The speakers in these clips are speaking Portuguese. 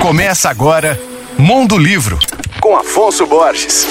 Começa agora Mundo Livro, com Afonso Borges.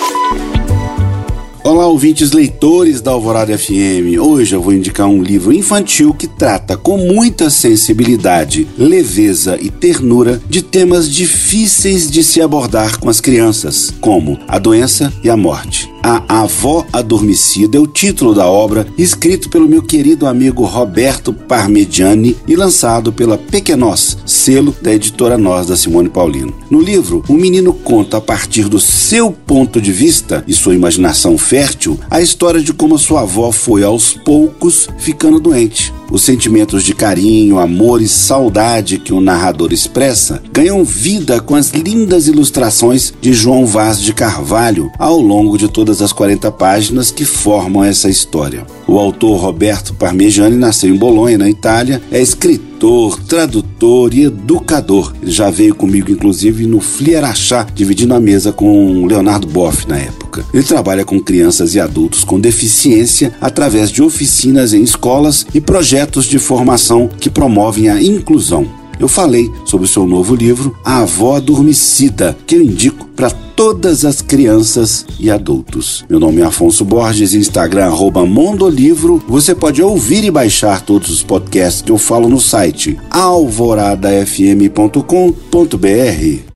Olá, ouvintes leitores da Alvorada FM. Hoje eu vou indicar um livro infantil que trata com muita sensibilidade, leveza e ternura de temas difíceis de se abordar com as crianças, como a doença e a morte. A Avó Adormecida é o título da obra, escrito pelo meu querido amigo Roberto Parmigiani e lançado pela Pequenós, selo da editora Nós da Simone Paulino. No livro, o menino conta a partir do seu ponto de vista e sua imaginação fértil a história de como sua avó foi aos poucos ficando doente. Os sentimentos de carinho, amor e saudade que o narrador expressa ganham vida com as lindas ilustrações de João Vaz de Carvalho ao longo de todas as 40 páginas que formam essa história. O autor Roberto Parmigiani nasceu em Bolonha, na Itália, é escritor, tradutor e educador. Ele já veio comigo, inclusive, no Flierachá, dividindo a mesa com Leonardo Boff na época. Ele trabalha com crianças e adultos com deficiência através de oficinas em escolas e projetos de formação que promovem a inclusão. Eu falei sobre o seu novo livro, A Avó Adormecida, que eu indico para todas as crianças e adultos. Meu nome é Afonso Borges, Instagram Mondolivro. Você pode ouvir e baixar todos os podcasts que eu falo no site alvoradafm.com.br.